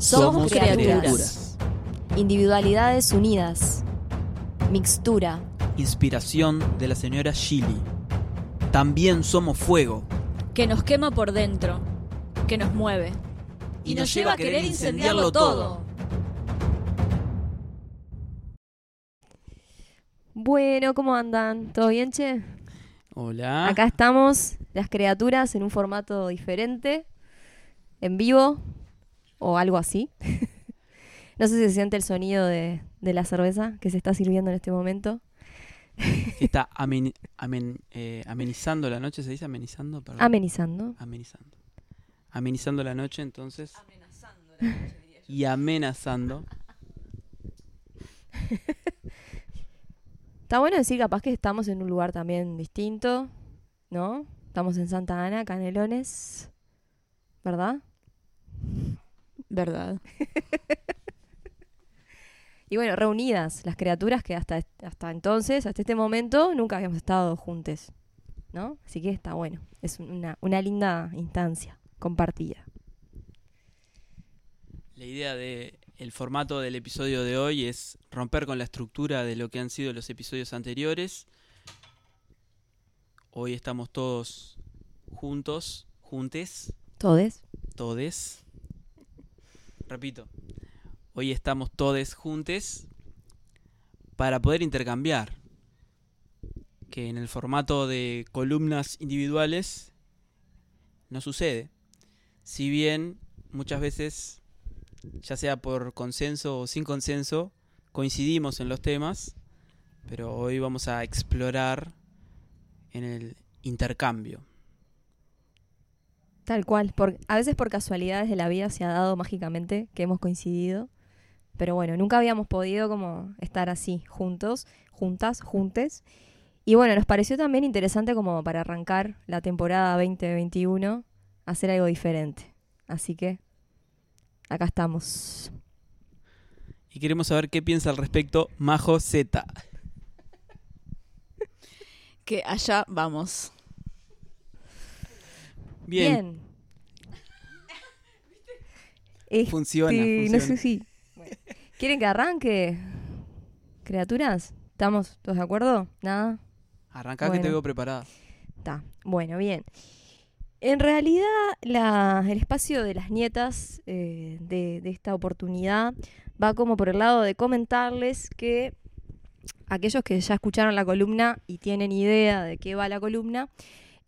Somos criaturas. Individualidades unidas. Mixtura. Inspiración de la señora Shilly. También somos fuego. que nos quema por dentro, que nos mueve Y nos lleva a querer incendiarlo todo. Bueno, ¿cómo andan? ¿Todo bien, che? Hola. Acá estamos, las criaturas, en un formato diferente, en vivo o algo así. no sé si se siente el sonido de, de la cerveza que se está sirviendo en este momento. está amen- amen- eh, amenizando la noche, ¿se dice amenizando? Perdón. Amenizando. amenizando. Amenizando la noche, entonces. Y amenazando. Está bueno decir capaz que estamos en un lugar también distinto, ¿no? Estamos en Santa Ana, Canelones, ¿verdad? ¿Verdad? Y bueno, reunidas, las criaturas que hasta, hasta entonces, hasta este momento, nunca habíamos estado juntes, ¿no? Así que está bueno, es una, una linda instancia compartida. La idea de el formato del episodio de hoy es romper con la estructura de lo que han sido los episodios anteriores. Hoy estamos todos juntos, juntes, ¿Todes? todes. Repito, hoy estamos todes juntes para poder intercambiar. Que en el formato de columnas individuales no sucede. Si bien muchas veces ya sea por consenso o sin consenso, coincidimos en los temas, pero hoy vamos a explorar en el intercambio. Tal cual. Por, a veces por casualidades de la vida se ha dado mágicamente que hemos coincidido. Pero bueno, nunca habíamos podido como estar así, juntos, juntas, juntes. Y bueno, nos pareció también interesante como para arrancar la temporada 2021, hacer algo diferente. Así que acá estamos. Y queremos saber qué piensa al respecto Majo Z. Que allá vamos. Bien, Este, funciona, No funciona. sé si. ¿Quieren que arranque? Criaturas, ¿estamos todos de acuerdo? ¿Nada? Arrancá que te veo preparada. Está, bueno, bien. En realidad, la- el espacio de las nietas eh, de, de esta oportunidad va como por el lado de comentarles que aquellos que ya escucharon la columna y tienen idea de qué va la columna,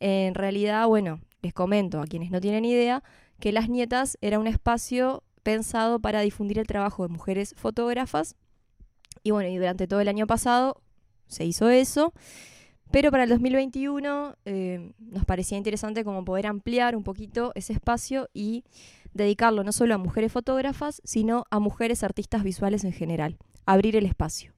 en realidad, bueno, les comento a quienes no tienen idea que Las Nietas era un espacio pensado para difundir el trabajo de mujeres fotógrafas. Y bueno, y durante todo el año pasado se hizo eso. Pero para el 2021 eh, nos parecía interesante como poder ampliar un poquito ese espacio y dedicarlo no solo a mujeres fotógrafas, sino a mujeres artistas visuales en general. Abrir el espacio.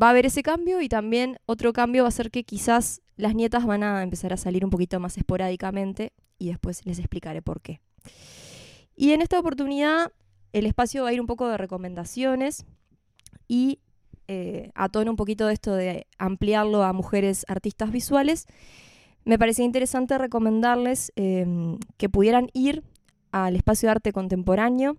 Va a haber ese cambio y también otro cambio va a ser que quizás las nietas van a empezar a salir un poquito más esporádicamente y después les explicaré por qué. Y en esta oportunidad el espacio va a ir un poco de recomendaciones y eh, a tono un poquito de esto de ampliarlo a mujeres artistas visuales, me parecía interesante recomendarles eh, que pudieran ir al espacio de arte contemporáneo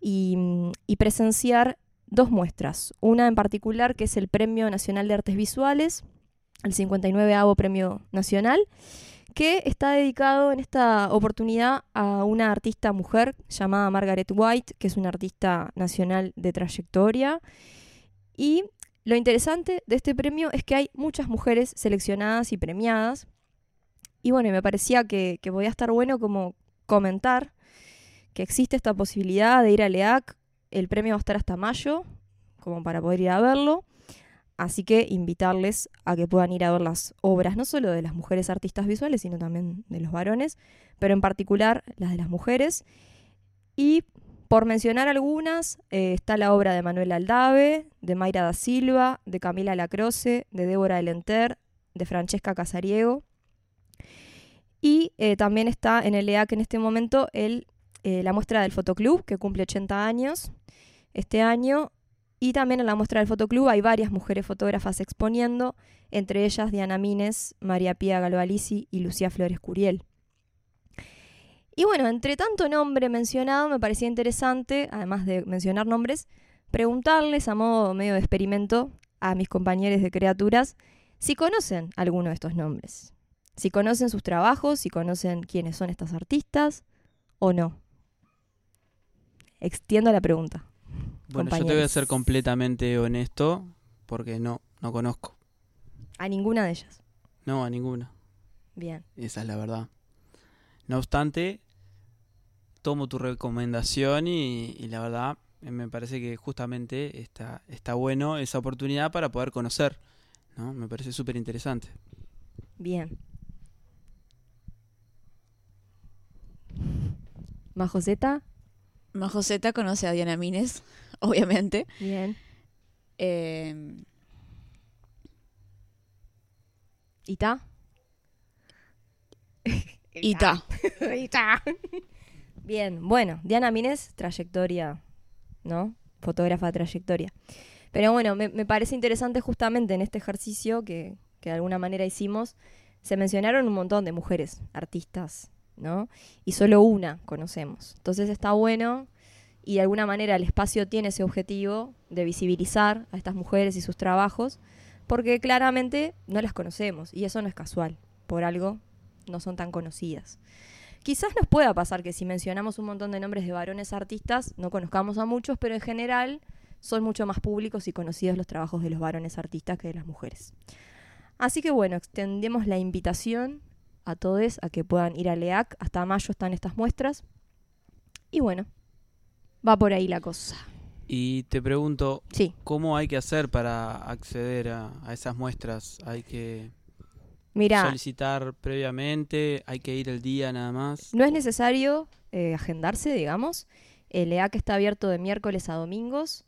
y presenciar dos muestras. Una en particular que es el Premio Nacional de Artes Visuales, el 59 Premio Nacional, que está dedicado en esta oportunidad a una artista mujer llamada Margaret White, que es una artista nacional de trayectoria. Y lo interesante de este premio es que hay muchas mujeres seleccionadas y premiadas. Y bueno, me parecía que, que podía estar bueno como comentar que existe esta posibilidad de ir a LEAC. El premio va a estar hasta mayo, como para poder ir a verlo. Así que invitarles a que puedan ir a ver las obras, no solo de las mujeres artistas visuales, sino también de los varones, pero en particular las de las mujeres. Y por mencionar algunas, eh, está la obra de Manuel Aldave, de Mayra da Silva, de Camila Lacroce, de Débora Delenter, de Francesca Casariego. Y eh, también está en el EAC en este momento el, eh, la muestra del Fotoclub, que cumple 80 años este año. Y también en la muestra del Fotoclub hay varias mujeres fotógrafas exponiendo, entre ellas Diana Mines, María Pía Galvalici y Lucía Flores Curiel. Y bueno, entre tanto nombre mencionado, me parecía interesante, además de mencionar nombres, preguntarles a modo medio de experimento a mis compañeros de criaturas si conocen alguno de estos nombres. Si conocen sus trabajos, si conocen quiénes son estas artistas o no. Extiendo la pregunta. Bueno, yo te voy a ser completamente honesto porque no, no conozco. A ninguna de ellas. No, a ninguna. Bien. Esa es la verdad. No obstante, tomo tu recomendación y, y la verdad me parece que justamente está, está bueno esa oportunidad para poder conocer. ¿no? Me parece súper interesante. Bien. Majoseta. Majoseta conoce a Diana Mines, obviamente. Bien. Eh, ¿Ita? Ita. Ita. Bien, bueno, Diana Mines, trayectoria, ¿no? Fotógrafa de trayectoria. Pero bueno, me, me parece interesante justamente en este ejercicio que, que de alguna manera hicimos, se mencionaron un montón de mujeres, artistas, Y solo una conocemos. Entonces está bueno y de alguna manera el espacio tiene ese objetivo de visibilizar a estas mujeres y sus trabajos, porque claramente no las conocemos y eso no es casual, por algo no son tan conocidas. Quizás nos pueda pasar que si mencionamos un montón de nombres de varones artistas, no conozcamos a muchos, pero en general son mucho más públicos y conocidos los trabajos de los varones artistas que de las mujeres. Así que bueno, extendemos la invitación a todos a que puedan ir a LEAC. Hasta mayo están estas muestras. Y bueno, va por ahí la cosa. Y te pregunto, Sí, ¿cómo hay que hacer para acceder a, a esas muestras? ¿Hay que solicitar previamente? ¿Hay que ir el día nada más? no es necesario eh, agendarse, digamos. El LEAC está abierto de miércoles a domingos,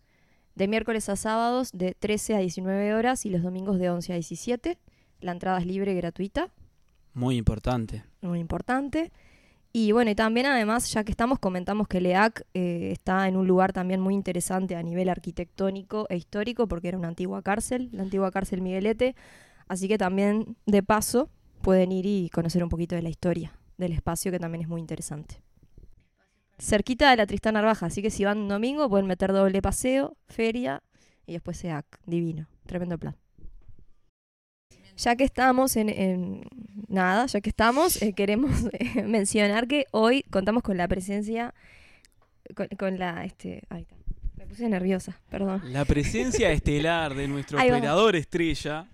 de miércoles a sábados de 13 a 19 horas y los domingos de 11 a 17. La entrada es libre y gratuita. Muy importante. muy importante. Y bueno, y también además, ya que estamos, comentamos que LEAC eh, está en un lugar también muy interesante a nivel arquitectónico e histórico, porque era una antigua cárcel, la antigua cárcel Miguelete. Así que también, de paso, pueden ir y conocer un poquito de la historia del espacio, que también es muy interesante. Cerquita de la Tristán Narvaja, así que si van domingo pueden meter doble paseo, feria y después SEAC. Divino, tremendo plan. Ya que estamos en, en- nada, ya que estamos, eh, queremos eh, mencionar que hoy contamos con la presencia, con, con la, este, ay, está. me puse nerviosa, perdón. La presencia estelar de nuestro Ahí operador estrella.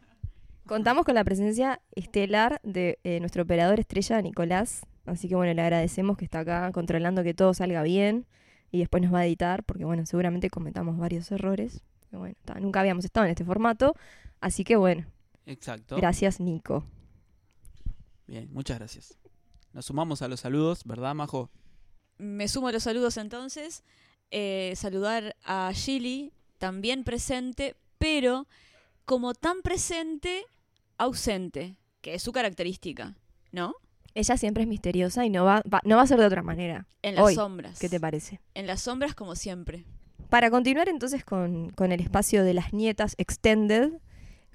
Contamos con la presencia estelar de eh, nuestro operador estrella, Nicolás. Así que bueno, le agradecemos que está acá controlando que todo salga bien y después nos va a editar, porque bueno, seguramente cometamos varios errores. Pero bueno, nunca habíamos estado en este formato, así que bueno, Exacto. gracias Nico. Bien, muchas gracias. Nos sumamos a los saludos, ¿verdad, Majo? Me sumo a los saludos entonces. Eh, saludar a Gilly, también presente, pero como tan presente, ausente, que es su característica, ¿no? Ella siempre es misteriosa y no va, va- no va a ser de otra manera. En las Hoy, sombras. ¿Qué te parece? En las sombras como siempre. Para continuar entonces con, con el espacio de las nietas extended,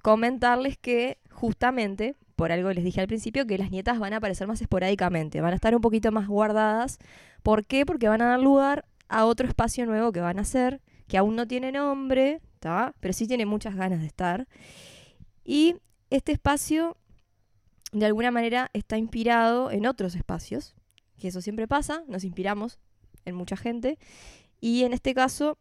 comentarles que justamente, por algo les dije al principio, que las nietas van a aparecer más esporádicamente, van a estar un poquito más guardadas. ¿Por qué? Porque van a dar lugar a otro espacio nuevo que van a hacer, que aún no tiene nombre, ¿tá? pero sí tiene muchas ganas de estar. Y este espacio, de alguna manera, está inspirado en otros espacios, que eso siempre pasa, nos inspiramos en mucha gente. Y en este caso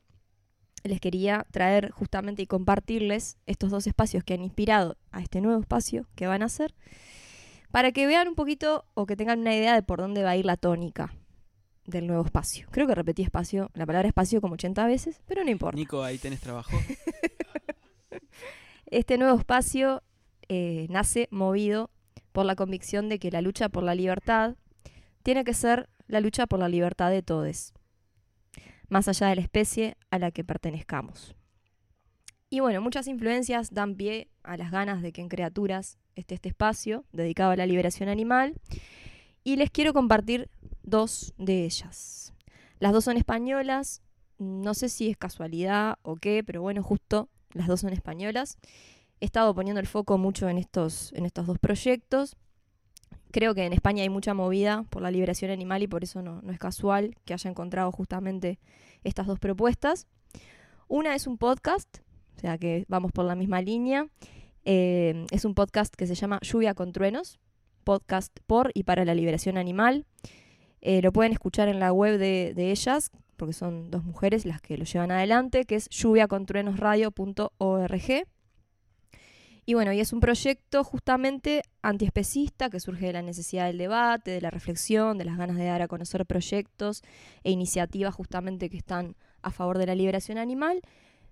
les quería traer justamente y compartirles estos dos espacios que han inspirado a este nuevo espacio que van a hacer, para que vean un poquito o que tengan una idea de por dónde va a ir la tónica del nuevo espacio. Creo que repetí espacio, la palabra espacio como 80 veces, pero no importa. Nico, ahí tenés trabajo. Este nuevo espacio eh, nace movido por la convicción de que la lucha por la libertad tiene que ser la lucha por la libertad de todos, más allá de la especie a la que pertenezcamos. Y bueno, muchas influencias dan pie a las ganas de que en Criaturas esté este espacio dedicado a la liberación animal. Y les quiero compartir dos de ellas. Las dos son españolas, no sé si es casualidad o qué, pero bueno, justo las dos son españolas. He estado poniendo el foco mucho en estos, en estos dos proyectos. Creo que en España hay mucha movida por la liberación animal y por eso no, es casual que haya encontrado justamente estas dos propuestas. Una es un podcast, o sea que vamos por la misma línea. Eh, es un podcast que se llama Lluvia con Truenos, podcast por y para la liberación animal. Eh, lo pueden escuchar en la web de, de ellas, porque son dos mujeres las que lo llevan adelante, que es lluviacontruenosradio.org. Y bueno, y es un proyecto justamente antiespecista que surge de la necesidad del debate, de la reflexión, de las ganas de dar a conocer proyectos e iniciativas justamente que están a favor de la liberación animal.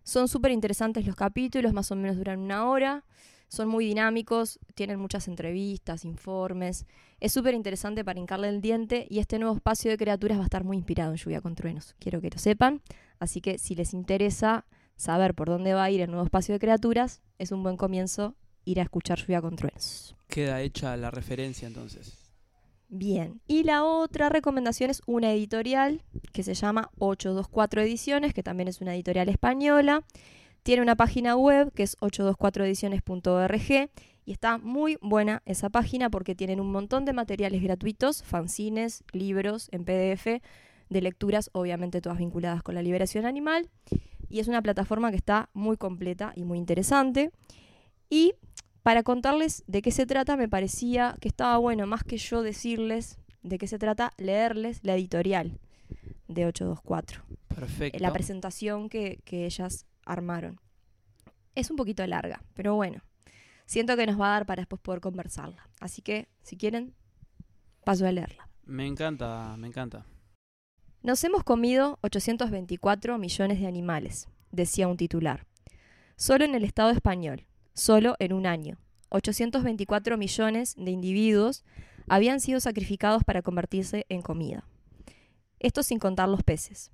Son súper interesantes los capítulos, más o menos duran una hora. Son muy dinámicos, tienen muchas entrevistas, informes. Es súper interesante para hincarle el diente y este nuevo espacio de criaturas va a estar muy inspirado en Lluvia con Truenos. Quiero que lo sepan. Así que si les interesa saber por dónde va a ir el nuevo espacio de criaturas, es un buen comienzo ir a escuchar Lluvia con Truenos. Queda hecha la referencia entonces. Bien, y la otra recomendación es una editorial que se llama 824 Ediciones, que también es una editorial española. Tiene una página web que es 824ediciones.org y está muy buena esa página porque tienen un montón de materiales gratuitos, fanzines, libros en PDF, de lecturas, obviamente todas vinculadas con la liberación animal. Y es una plataforma que está muy completa y muy interesante. Y para contarles de qué se trata, me parecía que estaba bueno, más que yo decirles de qué se trata, leerles la editorial de 824. Perfecto. La presentación que, que ellas armaron. Es un poquito larga, pero bueno, siento que nos va a dar para después poder conversarla. Así que, si quieren, paso a leerla. Me encanta, me encanta. Nos hemos comido 824 millones de animales, decía un titular. Solo en el Estado español, solo en un año, 824 millones de individuos habían sido sacrificados para convertirse en comida. Esto sin contar los peces.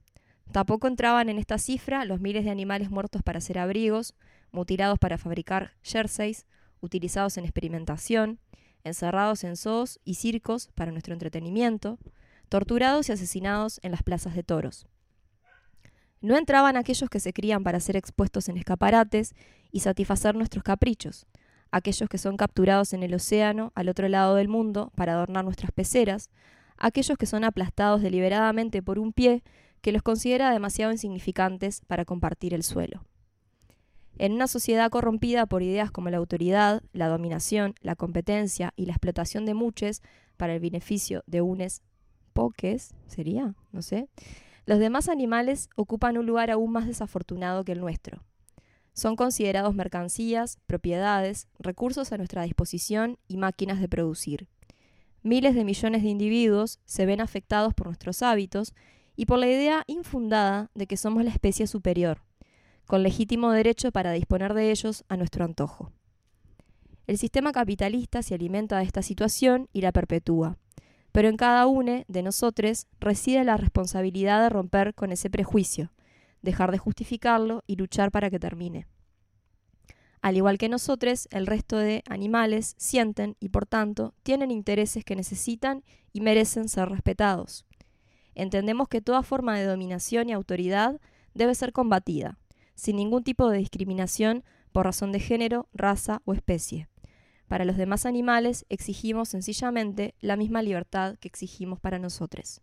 Tampoco entraban en esta cifra los miles de animales muertos para hacer abrigos, mutilados para fabricar jerseys, utilizados en experimentación, encerrados en zoos y circos para nuestro entretenimiento, torturados y asesinados en las plazas de toros. No entraban aquellos que se crían para ser expuestos en escaparates y satisfacer nuestros caprichos, aquellos que son capturados en el océano al otro lado del mundo para adornar nuestras peceras, aquellos que son aplastados deliberadamente por un pie que los considera demasiado insignificantes para compartir el suelo. En una sociedad corrompida por ideas como la autoridad, la dominación, la competencia y la explotación de muchos para el beneficio de unes poques, sería, no sé, los demás animales ocupan un lugar aún más desafortunado que el nuestro. Son considerados mercancías, propiedades, recursos a nuestra disposición y máquinas de producir. Miles de millones de individuos se ven afectados por nuestros hábitos y por la idea infundada de que somos la especie superior, con legítimo derecho para disponer de ellos a nuestro antojo. El sistema capitalista se alimenta de esta situación y la perpetúa, pero en cada uno de nosotros reside la responsabilidad de romper con ese prejuicio, dejar de justificarlo y luchar para que termine. Al igual que nosotros, el resto de animales sienten y por tanto tienen intereses que necesitan y merecen ser respetados entendemos que toda forma de dominación y autoridad debe ser combatida, sin ningún tipo de discriminación por razón de género, raza o especie. Para los demás animales exigimos sencillamente la misma libertad que exigimos para nosotros.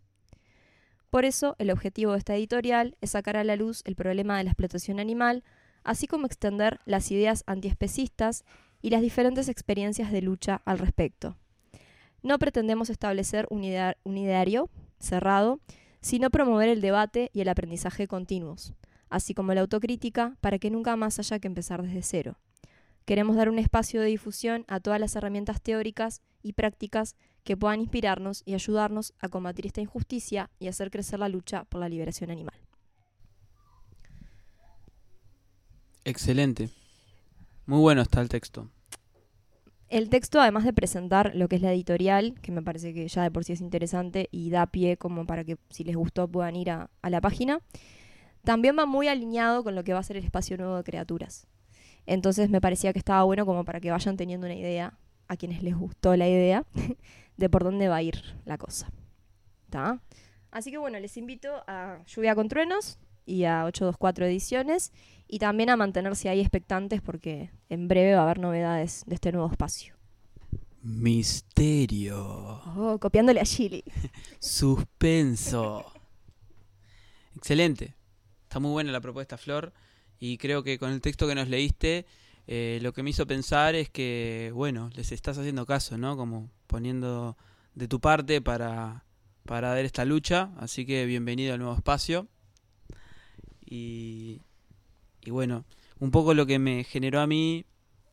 Por eso, el objetivo de esta editorial es sacar a la luz el problema de la explotación animal, así como extender las ideas antiespecistas y las diferentes experiencias de lucha al respecto. No pretendemos establecer un, ideario cerrado, sino promover el debate y el aprendizaje continuos, así como la autocrítica para que nunca más haya que empezar desde cero. Queremos dar un espacio de difusión a todas las herramientas teóricas y prácticas que puedan inspirarnos y ayudarnos a combatir esta injusticia y hacer crecer la lucha por la liberación animal. Excelente. Muy bueno está el texto. El texto, además de presentar lo que es la editorial, que me parece que ya de por sí es interesante y da pie como para que si les gustó puedan ir a, la página, también va muy alineado con lo que va a ser el espacio nuevo de criaturas. Entonces me parecía que estaba bueno como para que vayan teniendo una idea, a quienes les gustó la idea, de por dónde va a ir la cosa. ¿Está? Así que bueno, les invito a Lluvia con Truenos y a 824 Ediciones y también a mantenerse ahí expectantes porque en breve va a haber novedades de este nuevo espacio. Misterio. Oh, copiándole a Chili. Suspenso. Excelente. Está muy buena la propuesta, Flor. Y creo que con el texto que nos leíste, eh, lo que me hizo pensar es que, bueno, les estás haciendo caso, ¿no? Como poniendo de tu parte para, para dar esta lucha. Así que bienvenido al nuevo espacio. Y, y bueno, un poco lo que me generó a mí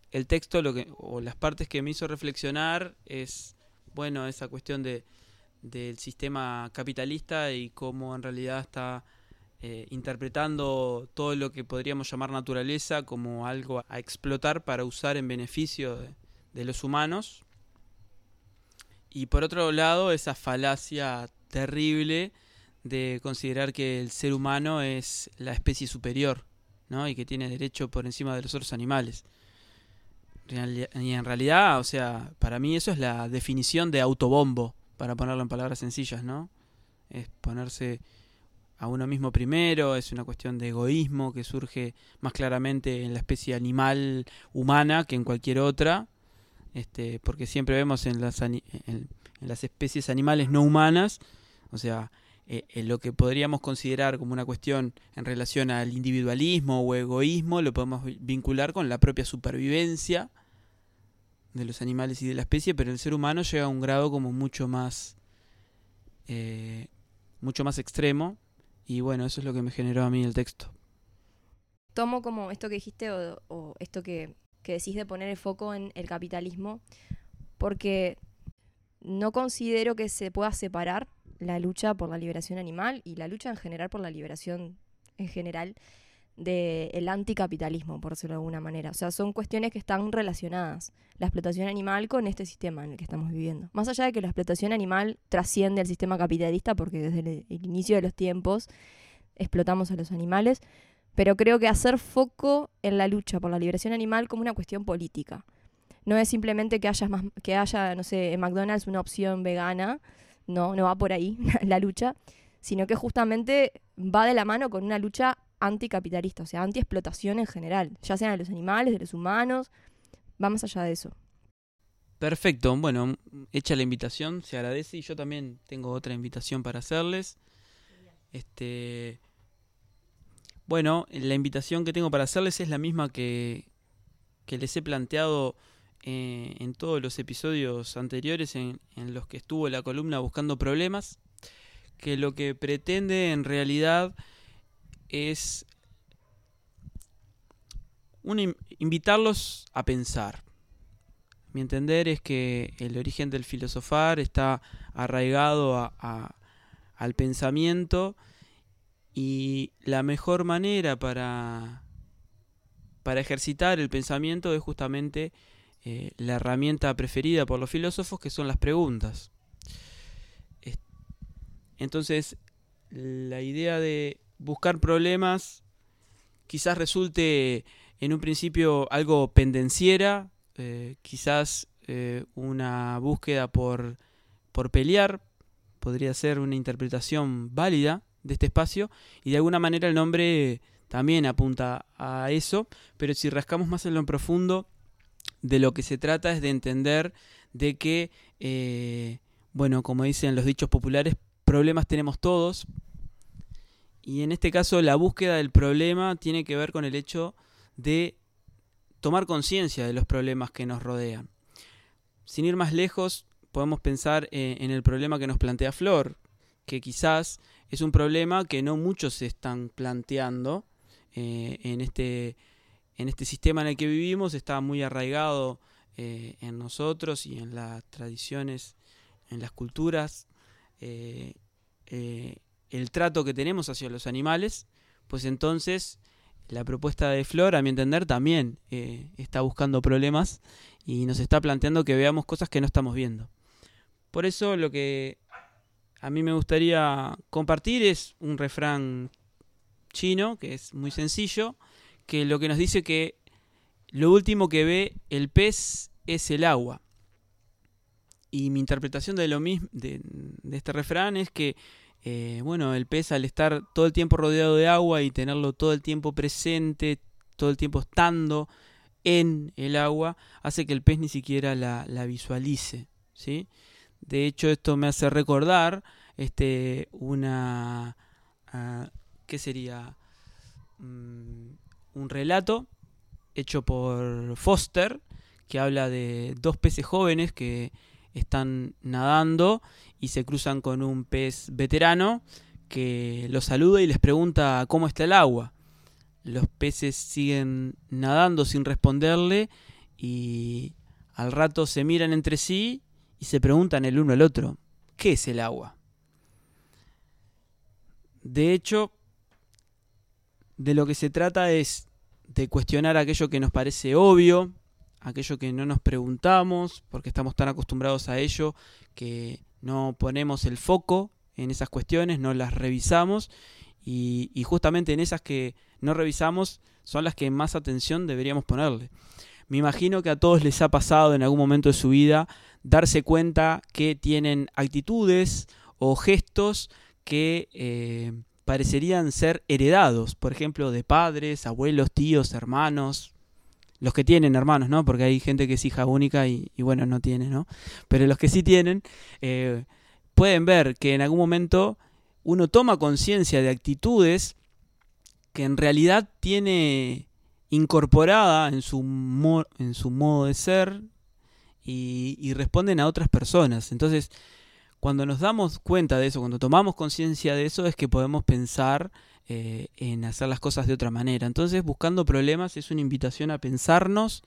el texto, lo que, o las partes que me hizo reflexionar es, bueno, esa cuestión de, del sistema capitalista y cómo en realidad está eh, interpretando todo lo que podríamos llamar naturaleza como algo a explotar para usar en beneficio de, de los humanos. Y por otro lado, esa falacia terrible de considerar que el ser humano es la especie superior, ¿no? Y que tiene derecho por encima de los otros animales. Y en realidad, o sea, para mí eso es la definición de autobombo, para ponerlo en palabras sencillas, ¿no? Es ponerse a uno mismo primero, es una cuestión de egoísmo que surge más claramente en la especie animal humana que en cualquier otra, este, porque siempre vemos en las, especies animales no humanas, o sea, eh, en lo que podríamos considerar como una cuestión en relación al individualismo o egoísmo, lo podemos vi- vincular con la propia supervivencia de los animales y de la especie, pero el ser humano llega a un grado como mucho más, eh, mucho más extremo, y bueno, eso es lo que me generó a mí el texto. Tomo como esto que dijiste o, esto que, que decís de poner el foco en el capitalismo, porque no considero que se pueda separar la lucha por la liberación animal y la lucha en general por la liberación en general del anticapitalismo, por decirlo de alguna manera. O sea, son cuestiones que están relacionadas, la explotación animal con este sistema en el que estamos viviendo. Más allá de que la explotación animal trasciende el sistema capitalista, porque desde el, el inicio de los tiempos explotamos a los animales, pero creo que hacer foco en la lucha por la liberación animal como una cuestión política. No es simplemente que haya, más, que haya no sé, en McDonald's una opción vegana, no, no va por ahí la lucha, sino que justamente va de la mano con una lucha anticapitalista, o sea, antiexplotación en general, ya sean de los animales, de los humanos, va más allá de eso. Perfecto, bueno, hecha la invitación, se agradece y yo también tengo otra invitación para hacerles. Este, bueno, la invitación que tengo para hacerles es la misma que, que les he planteado eh, en todos los episodios anteriores en, en los que estuvo la columna buscando problemas, que lo que pretende en realidad es invitarlos a pensar. Mi entender es que el origen del filosofar está arraigado a- al pensamiento y la mejor manera para, para ejercitar el pensamiento es justamente eh, la herramienta preferida por los filósofos que son las preguntas. Es- Entonces, la idea de buscar problemas quizás resulte en un principio algo pendenciera, eh, quizás eh, una búsqueda por, por pelear, podría ser una interpretación válida de este espacio, y de alguna manera el nombre también apunta a eso, pero si rascamos más en lo profundo, de lo que se trata es de entender de que, eh, bueno, como dicen los dichos populares, problemas tenemos todos, y en este caso la búsqueda del problema tiene que ver con el hecho de tomar conciencia de los problemas que nos rodean. Sin ir más lejos, podemos pensar eh, en el problema que nos plantea Flor, que quizás es un problema que no muchos se están planteando eh, en, este, en este sistema en el que vivimos, está muy arraigado eh, en nosotros y en las tradiciones, en las culturas, el trato que tenemos hacia los animales, pues entonces la propuesta de Flor, a mi entender, también eh, está buscando problemas y nos está planteando que veamos cosas que no estamos viendo. Por eso lo que a mí me gustaría compartir es un refrán chino, que es muy sencillo, que lo que nos dice que lo último que ve el pez es el agua. Y mi interpretación de lo mismo de, de este refrán es que eh, bueno, el pez al estar todo el tiempo rodeado de agua y tenerlo todo el tiempo presente, todo el tiempo estando en el agua hace que el pez ni siquiera la, visualice. ¿sí? De hecho, esto me hace recordar este, una... ah, ¿Qué sería? Mm, un relato hecho por Foster que habla de dos peces jóvenes que están nadando y se cruzan con un pez veterano que los saluda y les pregunta cómo está el agua. Los peces siguen nadando sin responderle y al rato se miran entre sí y se preguntan el uno al otro, ¿qué es el agua? De hecho, de lo que se trata es de cuestionar aquello que nos parece obvio, aquello que no nos preguntamos, porque estamos tan acostumbrados a ello que no ponemos el foco en esas cuestiones, no las revisamos y, justamente en esas que no revisamos son las que más atención deberíamos ponerle. Me imagino que a todos les ha pasado en algún momento de su vida darse cuenta que tienen actitudes o gestos que eh, parecerían ser heredados, por ejemplo, de padres, abuelos, tíos, hermanos, los que tienen hermanos, ¿no? Porque hay gente que es hija única y, bueno, no tiene, ¿no? Pero los que sí tienen, eh, pueden ver que en algún momento uno toma conciencia de actitudes que en realidad tiene incorporada en su, mo- en su modo de ser y, y responden a otras personas. Entonces, cuando nos damos cuenta de eso, cuando tomamos conciencia de eso, es que podemos pensar eh, en hacer las cosas de otra manera. Entonces, buscando problemas es una invitación a pensarnos,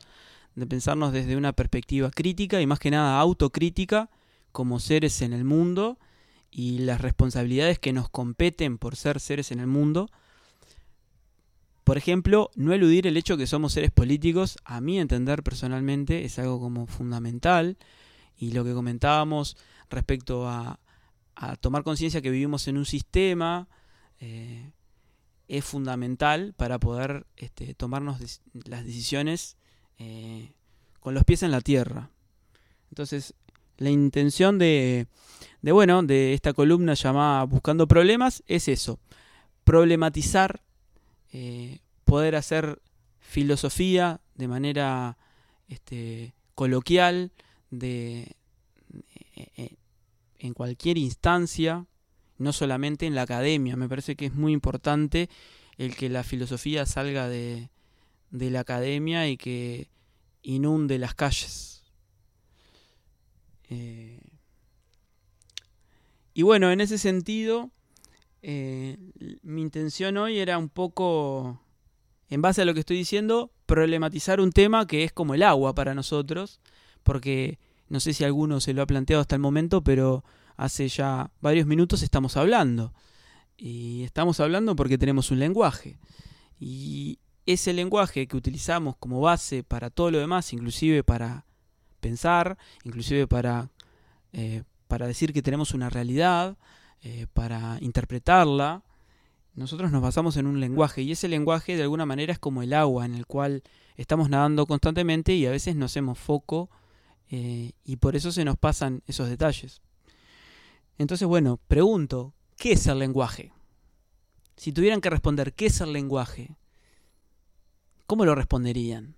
de pensarnos desde una perspectiva crítica y más que nada autocrítica como seres en el mundo y las responsabilidades que nos competen por ser seres en el mundo. Por ejemplo, no eludir el hecho que somos seres políticos, a mi entender personalmente, es algo como fundamental. Y lo que comentábamos respecto a, tomar conciencia que vivimos en un sistema eh, es fundamental para poder este, tomarnos las decisiones eh, con los pies en la tierra. Entonces, la intención de, de, bueno, de esta columna llamada Buscando Problemas es eso, problematizar, eh, poder hacer filosofía de manera este, coloquial, de, eh, en cualquier instancia, no solamente en la academia. Me parece que es muy importante el que la filosofía salga de, de la academia y que inunde las calles. Eh, y bueno, en ese sentido, eh, mi intención hoy era un poco, en base a lo que estoy diciendo, problematizar un tema que es como el agua para nosotros, porque no sé si alguno se lo ha planteado hasta el momento, pero hace ya varios minutos estamos hablando. Y estamos hablando porque tenemos un lenguaje. Y ese lenguaje que utilizamos como base para todo lo demás, inclusive para pensar, inclusive para, eh, para decir que tenemos una realidad, eh, para interpretarla, nosotros nos basamos en un lenguaje y ese lenguaje de alguna manera es como el agua en el cual estamos nadando constantemente y a veces no hacemos foco eh, y por eso se nos pasan esos detalles. Entonces, bueno, pregunto, ¿qué es el lenguaje? Si tuvieran que responder, ¿qué es el lenguaje? ¿Cómo lo responderían?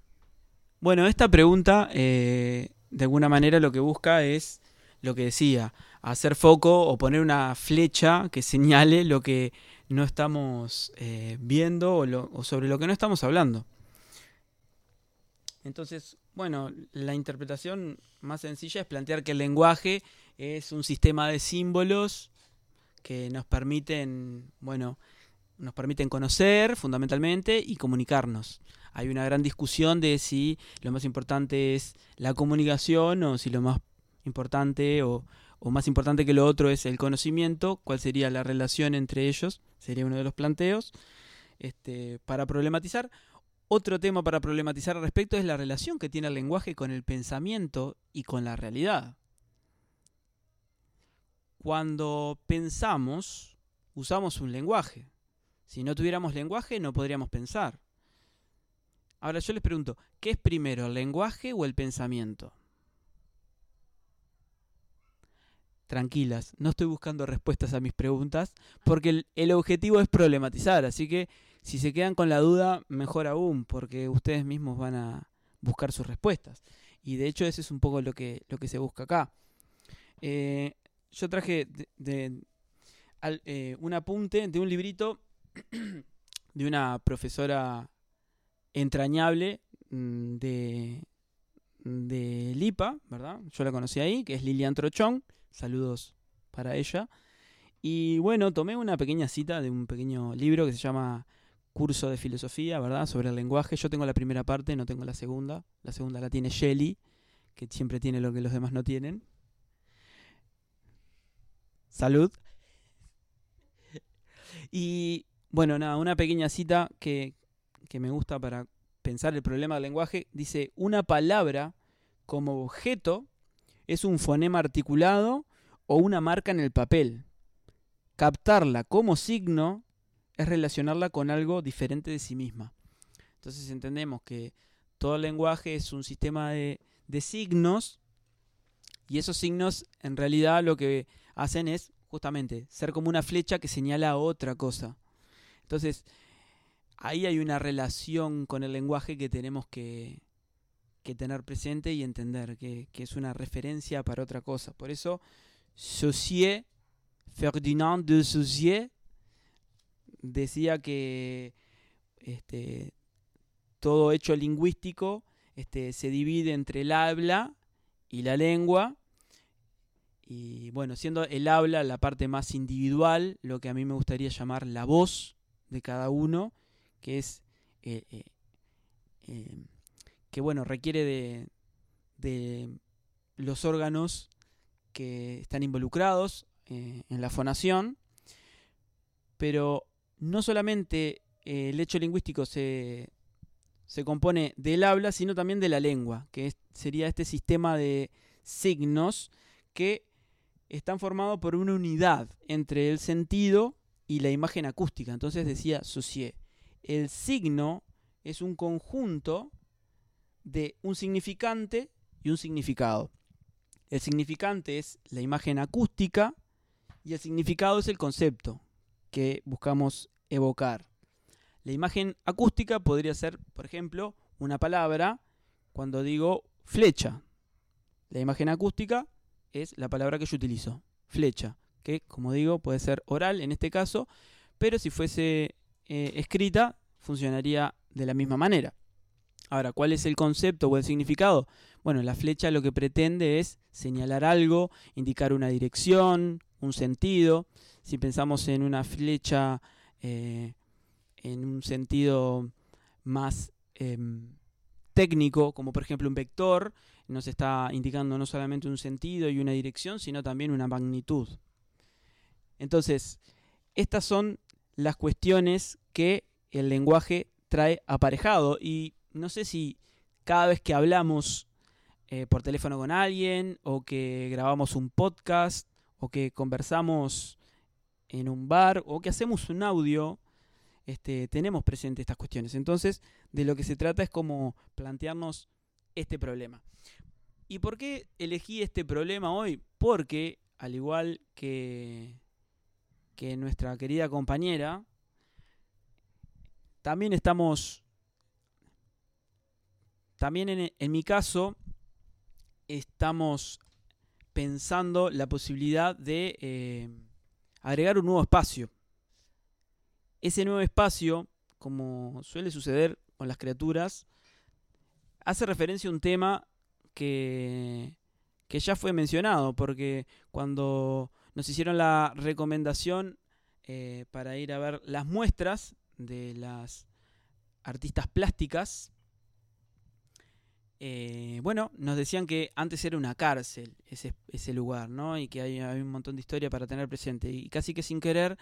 Bueno, esta pregunta eh, de alguna manera lo que busca es lo que decía, hacer foco o poner una flecha que señale lo que no estamos eh, viendo o, sobre lo que no estamos hablando. Entonces, bueno, la interpretación más sencilla es plantear que el lenguaje es un sistema de símbolos que nos permiten, bueno, nos permiten conocer fundamentalmente y comunicarnos. Hay una gran discusión de si lo más importante es la comunicación o si lo más importante o, más importante que lo otro es el conocimiento, cuál sería la relación entre ellos, sería uno de los planteos. Este, para problematizar, otro tema para problematizar al respecto es la relación que tiene el lenguaje con el pensamiento y con la realidad. Cuando pensamos, usamos un lenguaje. Si no tuviéramos lenguaje, no podríamos pensar. Ahora yo les pregunto, ¿qué es primero, el lenguaje o el pensamiento? Tranquilas, no estoy buscando respuestas a mis preguntas, porque el, el objetivo es problematizar, así que si se quedan con la duda, mejor aún, porque ustedes mismos van a, buscar sus respuestas. Y de hecho ese es un poco lo que, lo que se busca acá. Eh, yo traje eh, un apunte de un librito de una profesora entrañable mm, de, de Lipa, ¿verdad? Yo la conocí ahí, que es Lilian Trochón. Saludos para ella. Y bueno, tomé una pequeña cita de un pequeño libro que se llama Curso de Filosofía, ¿verdad? Sobre el lenguaje. Yo tengo la primera parte, no tengo la segunda. La segunda la tiene Shelley, que siempre tiene lo que los demás no tienen. Salud. Y bueno, nada, una pequeña cita que, que me gusta para pensar el problema del lenguaje. Dice, una palabra como objeto es un fonema articulado o una marca en el papel. Captarla como signo es relacionarla con algo diferente de sí misma. Entonces entendemos que todo lenguaje es un sistema de, de signos y esos signos en realidad lo que hacen es justamente ser como una flecha que señala a otra cosa. Entonces, ahí hay una relación con el lenguaje que tenemos que, que tener presente y entender, que, que es una referencia para otra cosa. Por eso, Ferdinand de decía que este, todo hecho lingüístico este, se divide entre el habla y la lengua. Y bueno, siendo el habla la parte más individual, lo que a mí me gustaría llamar la voz de cada uno, que es eh, eh, eh, que bueno, requiere de, de los órganos que están involucrados en la fonación, pero no solamente eh, el hecho lingüístico se, se compone del habla, sino también de la lengua, que sería este sistema de signos que están formados por una unidad entre el sentido y la imagen acústica. Entonces decía Saussure, el signo es un conjunto de un significante y un significado. El significante es la imagen acústica y el significado es el concepto que buscamos evocar. La imagen acústica podría ser, por ejemplo, una palabra cuando digo flecha. La imagen acústica es la palabra que yo utilizo, flecha, que como digo puede ser oral en este caso, pero si fuese eh, escrita funcionaría de la misma manera. Ahora, ¿cuál es el concepto o el significado? Bueno, la flecha lo que pretende es señalar algo, indicar una dirección, un sentido. Si pensamos en una flecha eh, en un sentido más em, técnico, como por ejemplo un vector, nos está indicando no solamente un sentido y una dirección, sino también una magnitud. Entonces, estas son las cuestiones que el lenguaje trae aparejado y no sé si cada vez que hablamos eh, por teléfono con alguien o que grabamos un podcast o que conversamos en un bar o que hacemos un audio, este, tenemos presente estas cuestiones. Entonces, de lo que se trata es como plantearnos este problema. ¿Y por qué elegí este problema hoy? Porque, al igual que, que nuestra querida compañera, también estamos, también en, en mi caso, estamos pensando la posibilidad de eh, agregar un nuevo espacio. Ese nuevo espacio, como suele suceder con las criaturas, hace referencia a un tema que, que ya fue mencionado, porque cuando nos hicieron la recomendación eh, para ir a ver las muestras de las artistas plásticas, eh, bueno, nos decían que antes era una cárcel ese, lugar, ¿no? Y que hay, hay un montón de historia para tener presente. Y casi que sin querer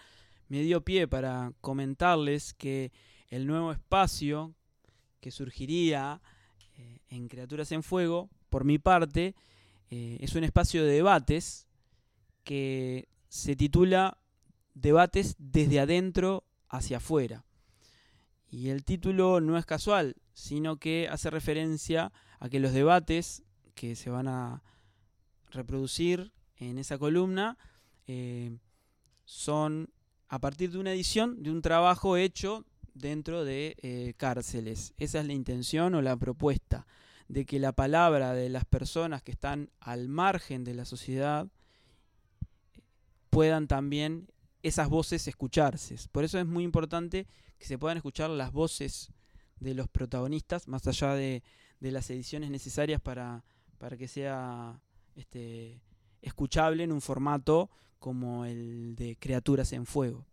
me dio pie para comentarles que el nuevo espacio que surgiría eh, en Criaturas en Fuego, por mi parte, eh, es un espacio de debates que se titula Debates desde adentro hacia afuera. Y el título no es casual, sino que hace referencia a que los debates que se van a reproducir en esa columna eh, son a partir de una edición de un trabajo hecho dentro de eh, cárceles. Esa es la intención o la propuesta de que la palabra de las personas que están al margen de la sociedad puedan también esas voces escucharse. Por eso es muy importante que se puedan escuchar las voces de los protagonistas, más allá de, de las ediciones necesarias para, para que sea este, escuchable en un formato como el de Criaturas en Fuego.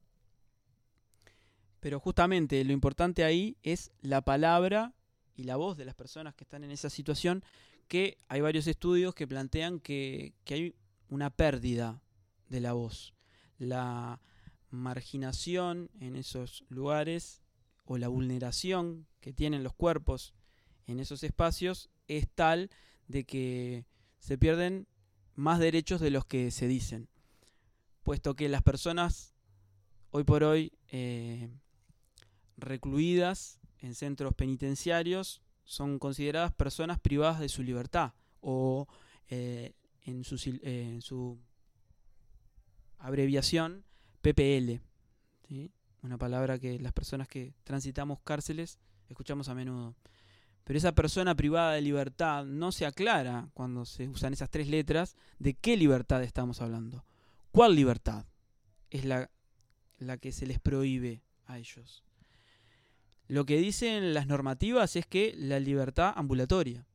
Pero justamente lo importante ahí es la palabra y la voz de las personas que están en esa situación, que hay varios estudios que plantean que, que hay una pérdida de la voz. La marginación en esos lugares o la vulneración que tienen los cuerpos en esos espacios es tal de que se pierden más derechos de los que se dicen, puesto que las personas hoy por hoy eh, recluidas en centros penitenciarios son consideradas personas privadas de su libertad o eh, en, su, eh, en, su, abreviación PPL. Una palabra que las personas que transitamos cárceles escuchamos a menudo. Pero esa persona privada de libertad no se aclara cuando se usan esas tres letras de qué libertad estamos hablando. ¿Cuál libertad es la, la que se les prohíbe a ellos? Lo que dicen las normativas es que la libertad ambulatoria,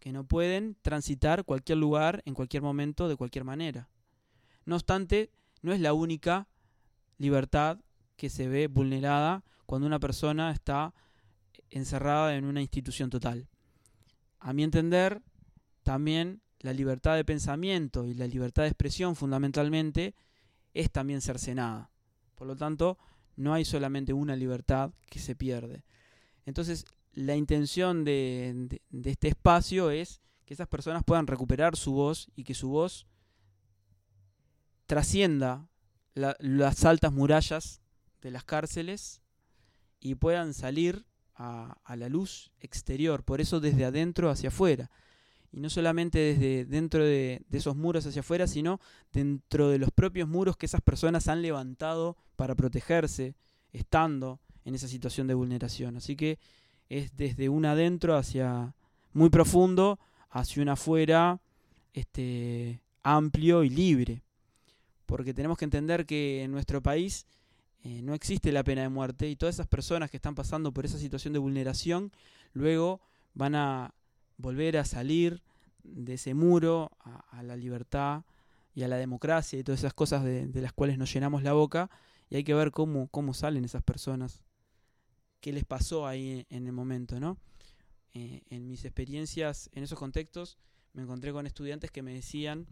que no pueden transitar cualquier lugar en cualquier momento de cualquier manera. No obstante, no es la única libertad que se ve vulnerada cuando una persona está encerrada en una institución total. A mi entender, también la libertad de pensamiento y la libertad de expresión fundamentalmente es también cercenada. Por lo tanto, no hay solamente una libertad que se pierde. Entonces, la intención de, este espacio es que esas personas puedan recuperar su voz y que su voz trascienda la, las altas murallas de las cárceles y puedan salir a, la luz exterior, por eso desde adentro hacia afuera. Y no solamente desde dentro de, de, esos muros hacia afuera, sino dentro de los propios muros que esas personas han levantado para protegerse, estando en esa situación de vulneración. Así que es desde un adentro hacia muy profundo, hacia un afuera este, amplio y libre. Porque tenemos que entender que en nuestro país eh, no existe la pena de muerte y todas esas personas que están pasando por esa situación de vulneración luego van a volver a salir de ese muro a, la libertad y a la democracia y todas esas cosas de, de, las cuales nos llenamos la boca y hay que ver cómo, cómo salen esas personas, qué les pasó ahí en el momento, ¿no? Eh, en mis experiencias en esos contextos me encontré con estudiantes que me decían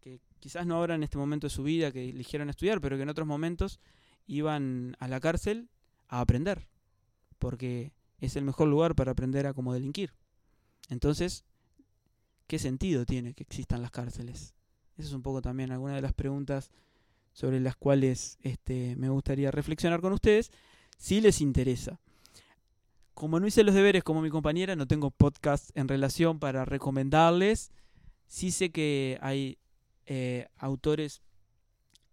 que quizás no ahora en este momento de su vida que eligieron estudiar, pero que en otros momentos iban a la cárcel a aprender, porque es el mejor lugar para aprender a cómo delinquir. Entonces, ¿qué sentido tiene que existan las cárceles? Esa es un poco también alguna de las preguntas sobre las cuales este, me gustaría reflexionar con ustedes, si les interesa. Como no hice los deberes como mi compañera, no tengo podcast en relación para recomendarles. Sí sé que hay eh, autores,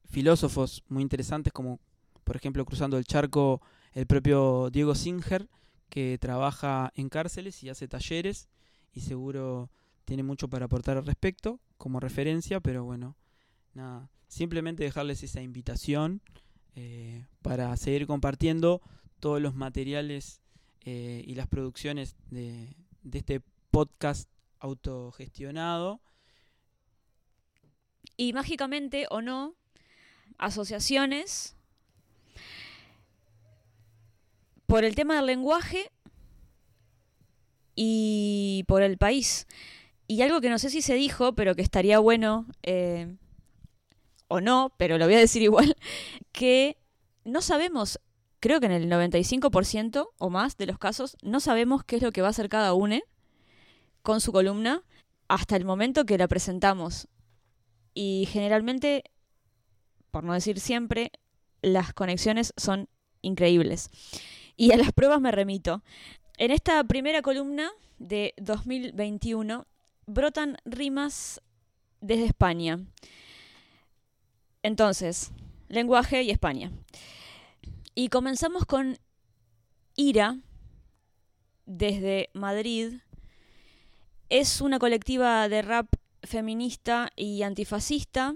filósofos muy interesantes, como por ejemplo cruzando el charco el propio Diego Singer, que trabaja en cárceles y hace talleres y seguro tiene mucho para aportar al respecto como referencia, pero bueno, nada, simplemente dejarles esa invitación eh, para seguir compartiendo todos los materiales eh, y las producciones de, de este podcast autogestionado. Y mágicamente o no, asociaciones por el tema del lenguaje y por el país. Y algo que no sé si se dijo, pero que estaría bueno eh, o no, pero lo voy a decir igual, que no sabemos, creo que en el 95% o más de los casos, no sabemos qué es lo que va a hacer cada uno con su columna hasta el momento que la presentamos. Y generalmente, por no decir siempre, las conexiones son increíbles. Y a las pruebas me remito. En esta primera columna de 2021 brotan rimas desde España. Entonces, lenguaje y España. Y comenzamos con Ira desde Madrid es una colectiva de rap feminista y antifascista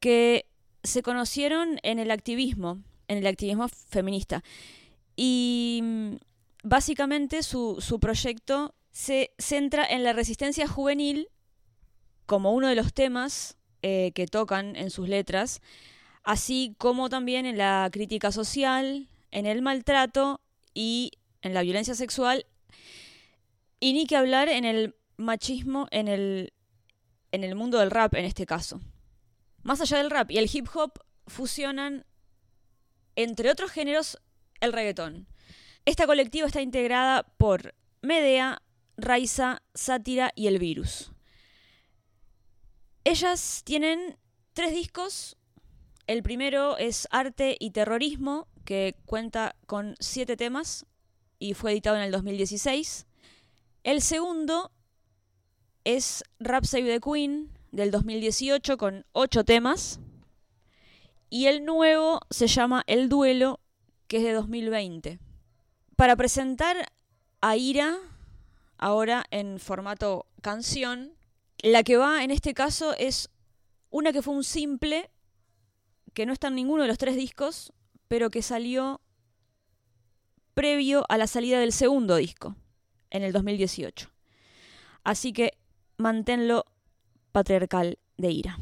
que se conocieron en el activismo, en el activismo feminista. Y mm, básicamente su, su proyecto se centra en la resistencia juvenil como uno de los temas eh, que tocan en sus letras, así como también en la crítica social, en el maltrato y en la violencia sexual, y ni que hablar en el machismo en el, en el mundo del rap en este caso. Más allá del rap y el hip hop fusionan, entre otros géneros, el reggaetón. Esta colectiva está integrada por Medea, Raiza, Sátira y El Virus. Ellas tienen tres discos. El primero es Arte y Terrorismo, que cuenta con siete temas y fue editado en el 2016. El segundo es Rap Save the Queen, del 2018, con ocho temas. Y el nuevo se llama El Duelo, que es de 2020. Para presentar a Ira, ahora en formato canción, la que va en este caso es una que fue un simple, que no está en ninguno de los tres discos, pero que salió previo a la salida del segundo disco, en el 2018. Así que manténlo patriarcal de ira.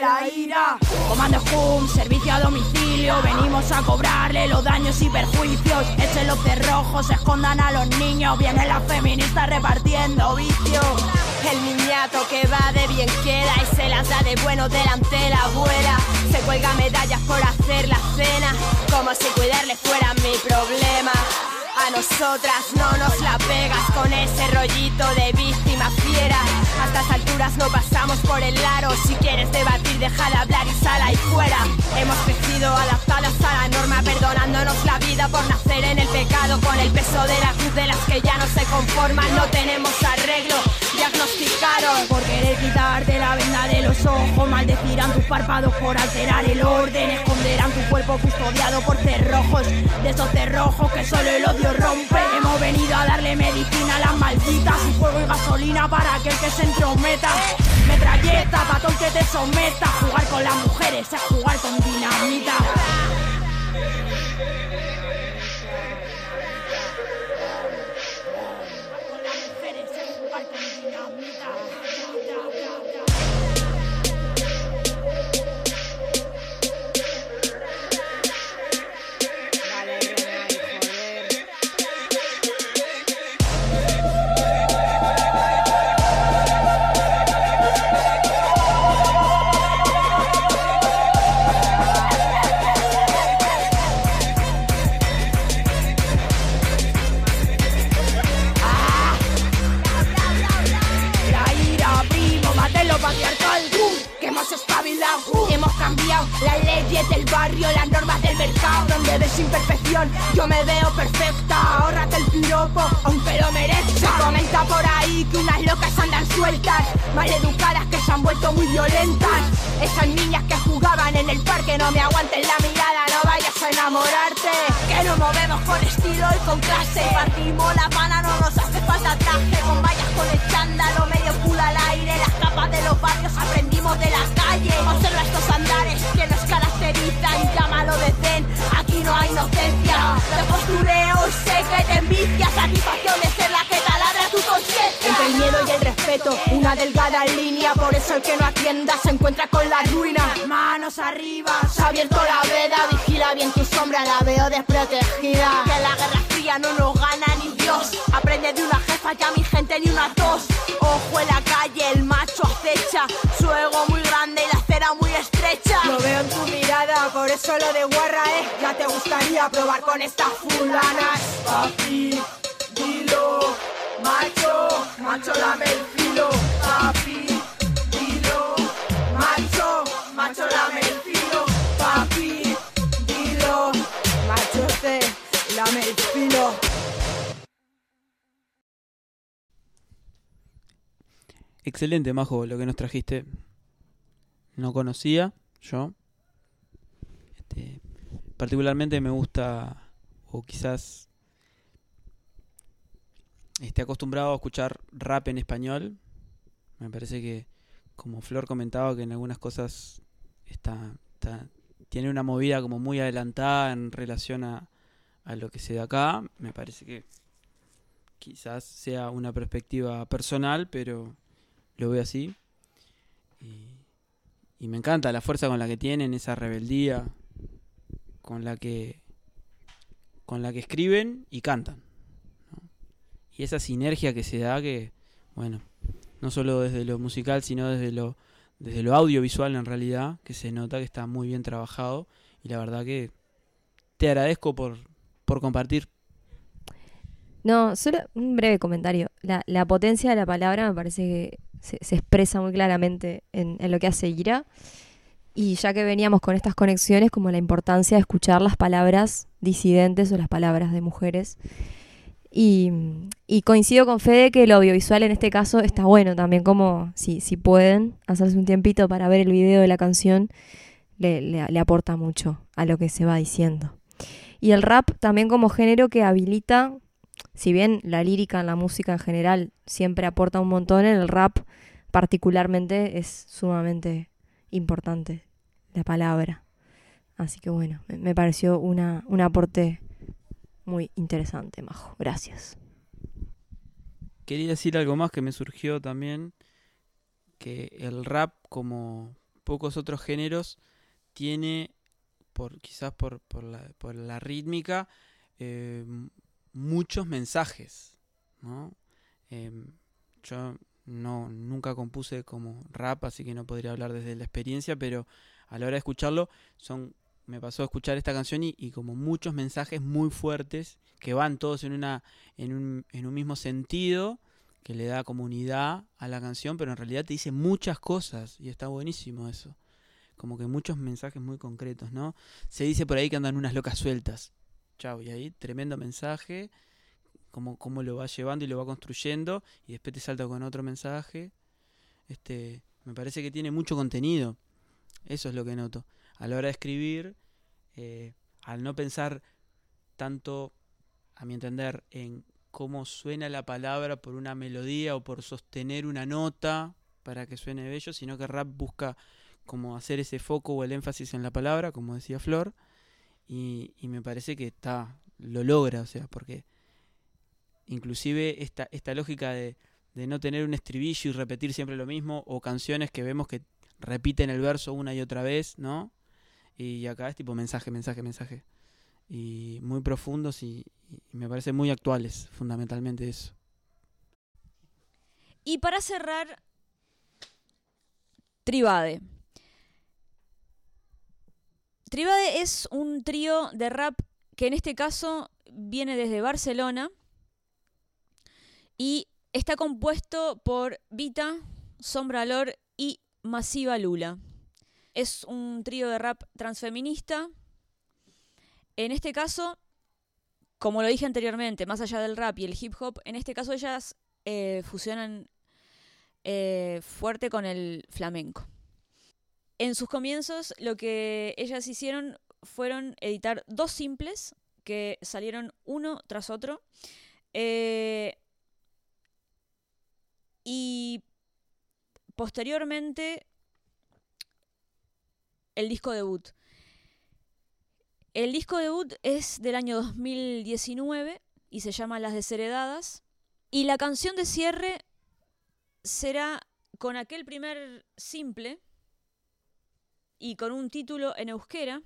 La ira. Comando Hum, servicio a domicilio. Venimos a cobrarle los daños y perjuicios. Echen los cerrojos, escondan a los niños. Vienen las feministas repartiendo vicios. El niñato que va de bien queda y se las da de bueno delante de la abuela. Se cuelga medallas por hacer la cena, como si cuidarle fuera mi problema. A nosotras no nos la pegas con ese rollito de víctima fiera. A estas alturas no pasamos por el aro. Si quieres debatir, deja de hablar y sal ahí fuera. Hemos crecido adaptadas a la norma, perdonándonos la vida por nacer en el pecado. Con el peso de la cruz de las que ya no se conforman, no tenemos arreglo. Diagnosticaron Por querer quitarte la venda de los ojos, maldecirán tus párpados por alterar el orden, esconderán tu cuerpo custodiado por cerrojos, de esos cerrojos que solo el odio rompe. Hemos venido a darle medicina a las malditas y fuego y gasolina para aquel que se entrometa. Metralleta, patón que te someta, jugar con las mujeres es jugar con dinamita. Las leyes del barrio, las normas del mercado Donde ves imperfección, yo me veo perfecta Ahórrate el piropo, aunque lo merezca. Comenta por ahí que unas locas andan sueltas Maleducadas que se han vuelto muy violentas. Esas niñas que jugaban en el parque No me aguanten la mirada, no vayas a enamorarte. Que nos movemos con estilo y con clase. Partimos la pana, no nos hace falta Con vallas con el chándalo, medio culo al aire Las capas de los una delgada línea Por eso el que no atienda se encuentra con la ruina Manos arriba, se ha abierto la veda Vigila bien tu sombra, la veo desprotegida Que la guerra fría no nos gana ni Dios Aprende de una jefa, ya mi gente ni una tos Ojo en la calle, el macho acecha Su ego era muy estrecha. Lo veo en tu mirada, por eso lo de guarra, eh. Ya te gustaría probar con estas fulanas. Papi, dilo, macho, macho lame el filo. Papi, dilo, macho, macho lame el filo. Papi, dilo, macho te lame el filo. Excelente, Majo, lo que nos trajiste. No conocía yo. Este, particularmente me gusta, o quizás esté acostumbrado a escuchar rap en español. Me parece que, como Flor comentaba, que en algunas cosas está, está- tiene una movida como muy adelantada en relación a, a lo que se da acá. Me parece que quizás sea una perspectiva personal, pero lo veo así. Y, y me encanta la fuerza con la que tienen, esa rebeldía con la que con la que escriben y cantan. Y esa sinergia que se da que, bueno, no solo desde lo musical, sino desde lo, desde lo audiovisual en realidad, que se nota que está muy bien trabajado. Y la verdad que te agradezco por, por compartir. No, solo un breve comentario. La, la potencia de la palabra me parece que se, se expresa muy claramente en, en lo que hace Ira. Y ya que veníamos con estas conexiones, como la importancia de escuchar las palabras disidentes o las palabras de mujeres. Y, coincido con Fede que lo audiovisual en este caso está bueno también, como si, si pueden hacerse un tiempito para ver el video de la canción, le, le- le aporta mucho a lo que se va diciendo. Y el rap también como género que habilita si bien la lírica en la música en general siempre aporta un montón, en el rap particularmente es sumamente importante la palabra. Así que bueno, me, me pareció una, un aporte muy interesante, Majo. Gracias. Quería decir algo más que me surgió también, que el rap, como pocos otros géneros, tiene, por quizás por, por, la, por la rítmica, eh, muchos mensajes, ¿no? Em, yo no nunca compuse como rap, así que no podría hablar desde la experiencia, pero a la hora de escucharlo, son me pasó a escuchar esta canción y, como muchos mensajes muy fuertes que van todos en una en un, en un mismo sentido que le da comunidad a la canción, pero en realidad te dice muchas cosas y está buenísimo eso. Como que muchos mensajes muy concretos, ¿no? Se dice por ahí que andan unas locas sueltas. Chau, y ahí tremendo mensaje, como cómo lo va llevando y lo va construyendo y después te salta con otro mensaje. Este, me parece que tiene mucho contenido. Eso es lo que noto. A la hora de escribir, eh, al no pensar tanto, a mi entender, en cómo suena la palabra por una melodía o por sostener una nota para que suene bello, sino que rap busca como hacer ese foco o el énfasis en la palabra, como decía Flor, y, y me parece que está, lo logra, o sea, porque inclusive esta, esta lógica de, de no tener un estribillo y repetir siempre lo mismo, o canciones que vemos que repiten el verso una y otra vez, ¿no? Y acá es tipo mensaje, mensaje, mensaje. Y muy profundos y, me parece muy actuales, fundamentalmente eso. Y para cerrar, Tribade. Tribade es un trío de rap que en este caso viene desde Barcelona y está compuesto por Vita, Sombra Lor y Masiva Lula. Es un trío de rap transfeminista. En este caso, como lo dije anteriormente, más allá del rap y el hip hop, en este caso ellas eh, fusionan eh, fuerte con el flamenco. En sus comienzos lo que ellas hicieron fueron editar dos simples que salieron uno tras otro. Eh, y posteriormente el disco debut. El disco debut es del año 2019 y se llama Las Desheredadas. Y la canción de cierre será con aquel primer simple y con un título en euskera.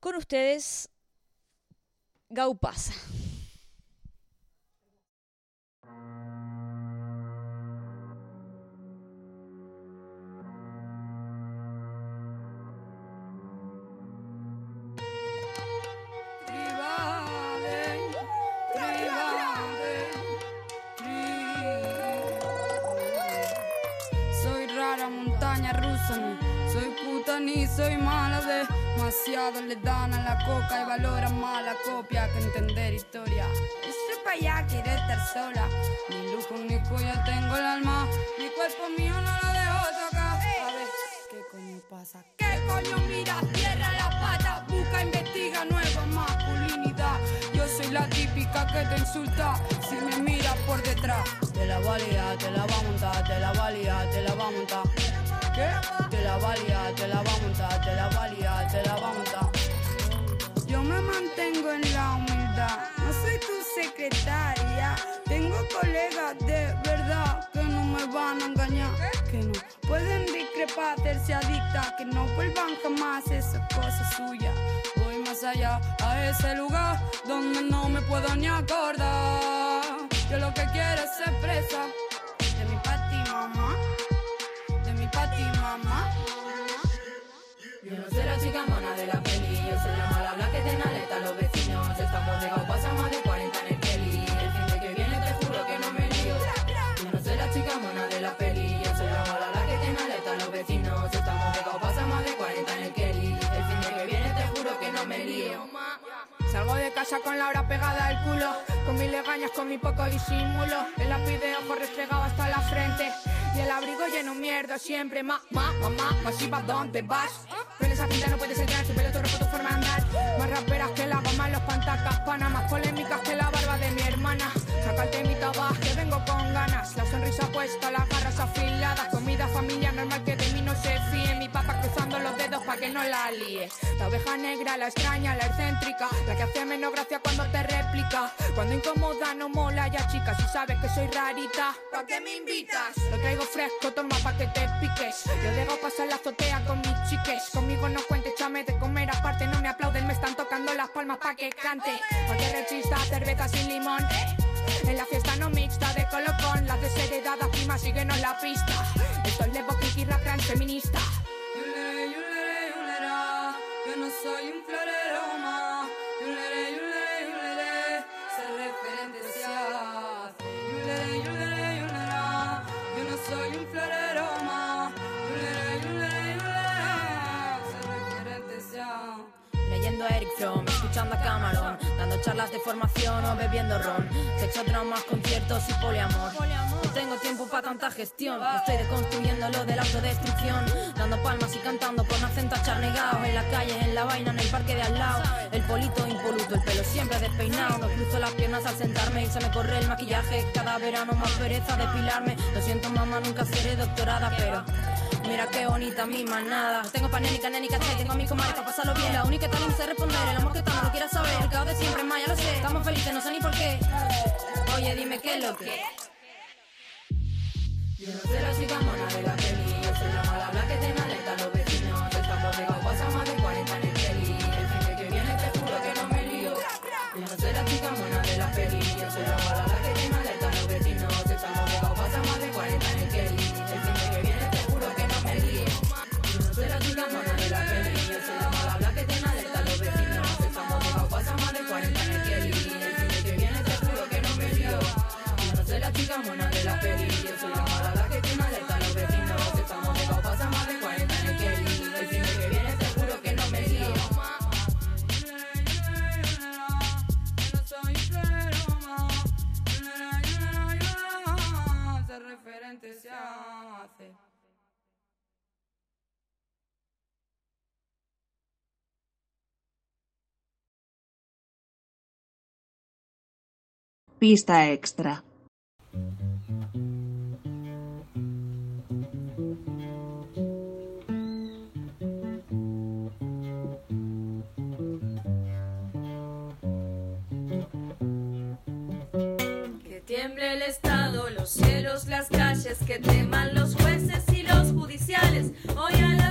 Con ustedes, Gau Ni soy mala, demasiado le dan a la coca y valoran más la copia que entender historia. Ese pa' allá quiere estar sola, ni lujo ni cuya tengo el alma, mi cuerpo mío no lo dejo tocar. A ver, ¿qué coño pasa? ¿Qué coño mira? Cierra las patas, busca, investiga nueva masculinidad. Yo soy la típica que te insulta si me miras por detrás. Te la valía, te la va a montar, te la valía, te la va a montar. ¿Qué? Te la valía, te la va a montar, te la valía, te la va a montar. Yo me mantengo en la humildad, no soy tu secretaria. Tengo colegas de verdad que no me van a engañar, que no pueden discrepar, hacerse adictas, que no vuelvan jamás esa cosa suya. Voy más allá a ese lugar donde no me puedo ni acordar. Yo lo que quiero es ser presa de la peli, yo soy la mala blanca que tiene alerta a los vecinos. Estamos de pasa más de 40 en el Kelly. El fin de que viene te juro que no me lío. Yo no soy la chica mona de la peli, yo soy la mala blanca que tiene alerta a los vecinos. Estamos de pasa más de 40 en el Kelly. El fin de que viene te juro que no me lío. Salgo de casa con la hora pegada al culo, con mis legañas, con mi poco disimulo. El lápiz de ojo restregado hasta la frente. Y el abrigo lleno mierda siempre. Ma, ma, mamá, masiva, ¿dónde vas? Con esa pinta no puedes entrar, tu pelo tu ropa, tu forma de andar. Más raperas que la goma los pantacas, pana. Más polémicas que la barba de mi hermana. Sacarte mi tabaco, que vengo con ganas. La sonrisa puesta, las garras afiladas. Comida, familia normal que de mí no se fíe. Mi papá cruzando los dedos pa' que no la líe. La oveja negra, la extraña, la excéntrica. La que hace menos gracia cuando te replica. Cuando incomoda no mola ya chica. Si sabes que soy rarita, ¿pa' qué me invitas? Lo traigo fresco, toma pa' que te piques. Yo dejo pasar la azotea con mis chiques. Conmigo no cuentes, chame de comer aparte. No me aplauden, me están tocando las palmas pa' que cante. Cualquier rechista, cerveza sin limón. En la fiesta no mixta de colocón, las desheredadas primas síguenos la pista. Esto es Levo Kiki Rap Trans feminista. No soy un florero más. Yulere, yulere, yulere, ser referente se. Yulere, yulere, yulera, yo no soy un florero más. Yulere, yulere, yulera, ser referente se. Leyendo Eric Fromm, escuchando a Cameron, dando charlas de formación o bebiendo ron. Sexo, traumas, conciertos y poliamor. No tengo tiempo para tanta gestión, estoy deconstruyendo lo de la autodestrucción. Dando palmas y cantando con acento acharnegado. En la calle, en la vaina, en el parque de al lado. El polito impoluto, el pelo siempre despeinado. No cruzo las piernas al sentarme y se me corre el maquillaje. Cada verano más pereza depilarme. Lo siento, mamá, nunca seré doctorada, pero. Mira qué bonita mi manada. Tengo panénica, nénica, che, tengo a mi comadre para pasarlo bien. La única que no sé responder, el amor que estamos, lo quieras saber. El caos de siempre, más, ya lo sé. Estamos felices, no sé ni por qué. Oye, dime qué es lo que. Mona de la Pista extra. Que tiemble el Estado, los cielos, las calles, que teman los jueces y los judiciales. Hoy a